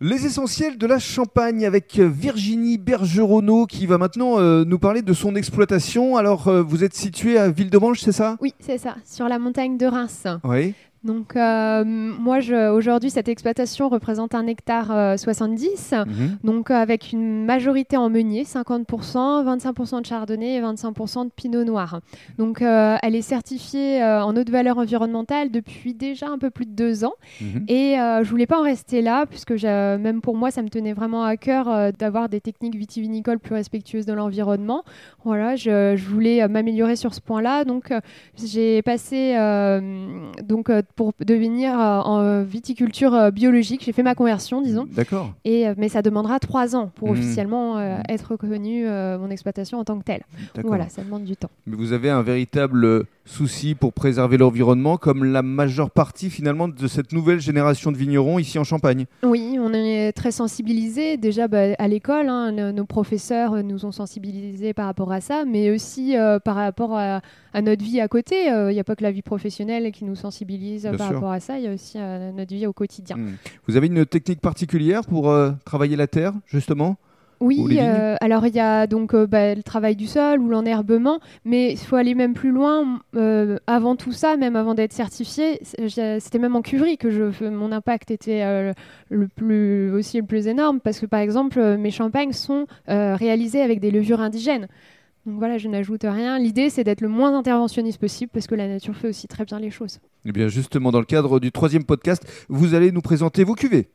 Les essentiels de la Champagne avec Virginie Bergeronneau qui va maintenant euh, nous parler de son exploitation. Alors, euh, vous êtes situé à Ville-de-Manche, c'est ça? Oui, c'est ça, sur la montagne de Reims. Oui. Donc, euh, moi, aujourd'hui, cette exploitation représente un hectare 70, Mhm. donc avec une majorité en meunier, 50%, 25% de chardonnay et 25% de pinot noir. Donc, euh, elle est certifiée euh, en haute valeur environnementale depuis déjà un peu plus de deux ans. Mhm. Et euh, je voulais pas en rester là, puisque même pour moi, ça me tenait vraiment à cœur euh, d'avoir des techniques vitivinicoles plus respectueuses de l'environnement. Voilà, je, je voulais euh, m'améliorer sur ce point-là. Donc, euh, j'ai passé euh, donc euh, pour devenir euh, en viticulture euh, biologique. J'ai fait ma conversion, disons. D'accord. Et, euh, mais ça demandera trois ans pour Mhm. officiellement Mhm. être reconnue mon exploitation en tant que telle. D'accord. Voilà, ça demande du temps. Mais vous avez un véritable souci pour préserver l'environnement, comme la majeure partie finalement de cette nouvelle génération de vignerons ici en Champagne. Oui, on est très sensibilisés. Déjà bah, à l'école, hein, nos, nos professeurs euh, nous ont sensibilisés par rapport à ça, mais aussi euh, par rapport à, à notre vie à côté. Il n'y a pas que la vie professionnelle qui nous sensibilise euh, Bien par sûr. rapport à ça, il y a aussi euh, notre vie au quotidien. Hmm. Vous avez une technique particulière pour euh, travailler la terre, justement? Oui, euh, alors il y a donc euh, bah, le travail du sol ou l'enherbement, mais il faut aller même plus loin. Euh, avant tout ça, même avant d'être certifié, c'était même en cuverie que je, mon impact était le plus, aussi le plus énorme, parce que par exemple, mes champagnes sont réalisées avec des levures indigènes. Donc voilà, je n'ajoute rien. L'idée, c'est d'être le moins interventionniste possible, parce que la nature fait aussi très bien les choses. Eh bien, justement, dans le cadre du troisième podcast, vous allez nous présenter vos cuvées.